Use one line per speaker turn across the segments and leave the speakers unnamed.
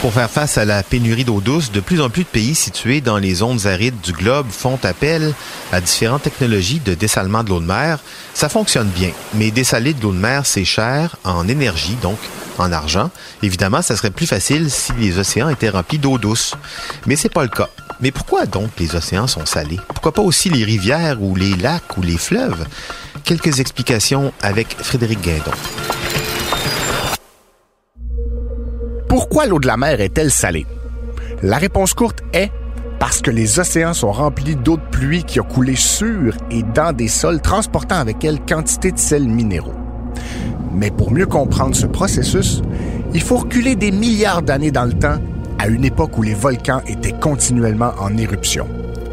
Pour faire face à la pénurie d'eau douce, de plus en plus de pays situés dans les zones arides du globe font appel à différentes technologies de dessalement de l'eau de mer. Ça fonctionne bien, mais dessaler de l'eau de mer, c'est cher en énergie, donc en argent. Évidemment, ça serait plus facile si les océans étaient remplis d'eau douce. Mais c'est pas le cas. Mais pourquoi donc les océans sont salés? Pourquoi pas aussi les rivières ou les lacs ou les fleuves? Quelques explications avec Frédéric Guindon.
Pourquoi l'eau de la mer est-elle salée? La réponse courte est parce que les océans sont remplis d'eau de pluie qui a coulé sur et dans des sols transportant avec elle quantité de sels minéraux. Mais pour mieux comprendre ce processus, il faut reculer des milliards d'années dans le temps à une époque où les volcans étaient continuellement en éruption.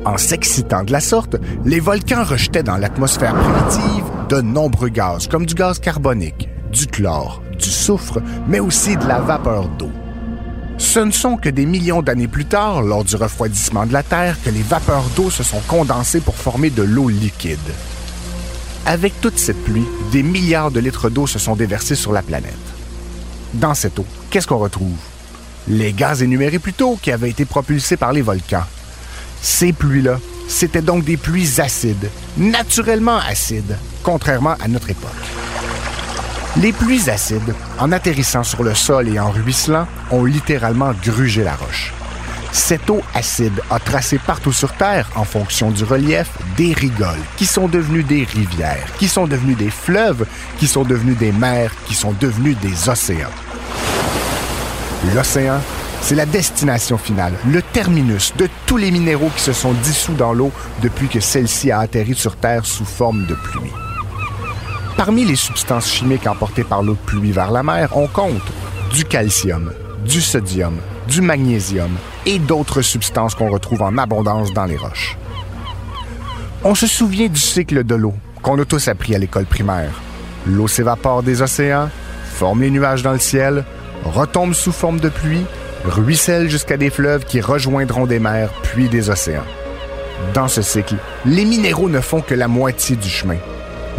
En s'excitant de la sorte, les volcans rejetaient dans l'atmosphère primitive de nombreux gaz, comme du gaz carbonique, du chlore, du soufre, mais aussi de la vapeur d'eau. Ce ne sont que des millions d'années plus tard, lors du refroidissement de la Terre, que les vapeurs d'eau se sont condensées pour former de l'eau liquide. Avec toute cette pluie, des milliards de litres d'eau se sont déversés sur la planète. Dans cette eau, qu'est-ce qu'on retrouve? Les gaz énumérés plus tôt qui avaient été propulsés par les volcans. Ces pluies-là, c'était donc des pluies acides, naturellement acides, contrairement à notre époque. Les pluies acides, en atterrissant sur le sol et en ruisselant, ont littéralement grugé la roche. Cette eau acide a tracé partout sur Terre, en fonction du relief, des rigoles, qui sont devenues des rivières, qui sont devenues des fleuves, qui sont devenues des mers, qui sont devenues des océans. L'océan, c'est la destination finale, le terminus de tous les minéraux qui se sont dissous dans l'eau depuis que celle-ci a atterri sur Terre sous forme de pluie. Parmi les substances chimiques emportées par l'eau de pluie vers la mer, on compte du calcium, du sodium, du magnésium et d'autres substances qu'on retrouve en abondance dans les roches. On se souvient du cycle de l'eau qu'on a tous appris à l'école primaire. L'eau s'évapore des océans, forme les nuages dans le ciel, retombe sous forme de pluie, ruisselle jusqu'à des fleuves qui rejoindront des mers puis des océans. Dans ce cycle, les minéraux ne font que la moitié du chemin.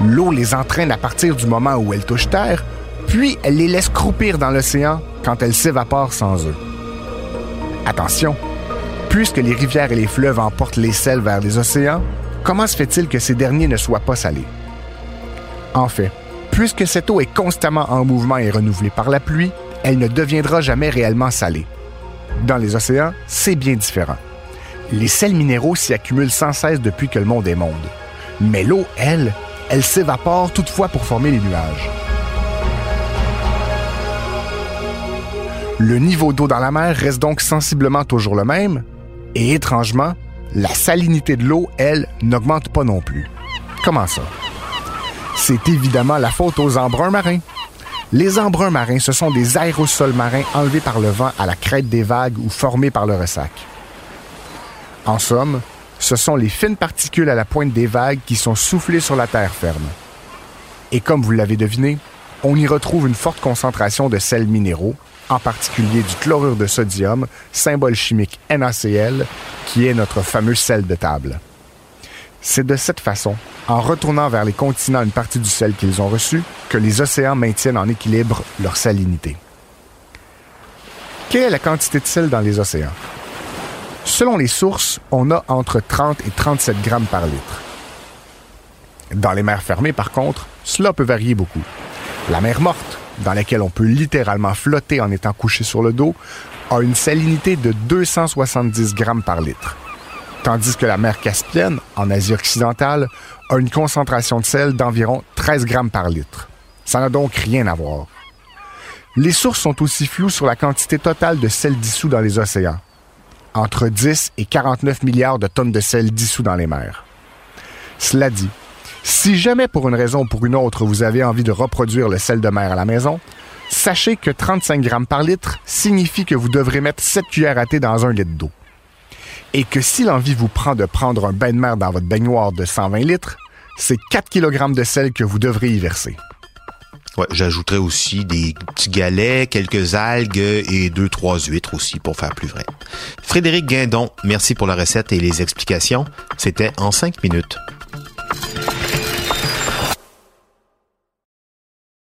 L'eau les entraîne à partir du moment où elles touchent terre, puis elle les laisse croupir dans l'océan quand elles s'évaporent sans eux. Attention, puisque les rivières et les fleuves emportent les sels vers les océans, comment se fait-il que ces derniers ne soient pas salés? En fait, puisque cette eau est constamment en mouvement et renouvelée par la pluie, elle ne deviendra jamais réellement salée. Dans les océans, c'est bien différent. Les sels minéraux s'y accumulent sans cesse depuis que le monde est monde. Mais l'eau, elle, elle s'évapore toutefois pour former les nuages. Le niveau d'eau dans la mer reste donc sensiblement toujours le même, et étrangement, la salinité de l'eau, elle, n'augmente pas non plus. Comment ça? C'est évidemment la faute aux embruns marins. Les embruns marins, ce sont des aérosols marins enlevés par le vent à la crête des vagues ou formés par le ressac. En somme, ce sont les fines particules à la pointe des vagues qui sont soufflées sur la terre ferme. Et comme vous l'avez deviné, on y retrouve une forte concentration de sels minéraux, en particulier du chlorure de sodium, symbole chimique NaCl, qui est notre fameux sel de table. C'est de cette façon, en retournant vers les continents une partie du sel qu'ils ont reçu, que les océans maintiennent en équilibre leur salinité. Quelle est la quantité de sel dans les océans? Selon les sources, on a entre 30 et 37 grammes par litre. Dans les mers fermées, par contre, cela peut varier beaucoup. La mer morte, dans laquelle on peut littéralement flotter en étant couché sur le dos, a une salinité de 270 grammes par litre. Tandis que la mer Caspienne, en Asie occidentale, a une concentration de sel d'environ 13 grammes par litre. Ça n'a donc rien à voir. Les sources sont aussi floues sur la quantité totale de sel dissous dans les océans. Entre 10 et 49 milliards de tonnes de sel dissous dans les mers. Cela dit, si jamais pour une raison ou pour une autre vous avez envie de reproduire le sel de mer à la maison, sachez que 35 grammes par litre signifie que vous devrez mettre 7 cuillères à thé dans un litre d'eau. Et que si l'envie vous prend de prendre un bain de mer dans votre baignoire de 120 litres, c'est 4 kg de sel que vous devrez y verser.
Ouais, j'ajouterais aussi des petits galets, quelques algues et deux, trois huîtres aussi pour faire plus vrai. Frédéric Guindon, merci pour la recette et les explications. C'était en cinq minutes.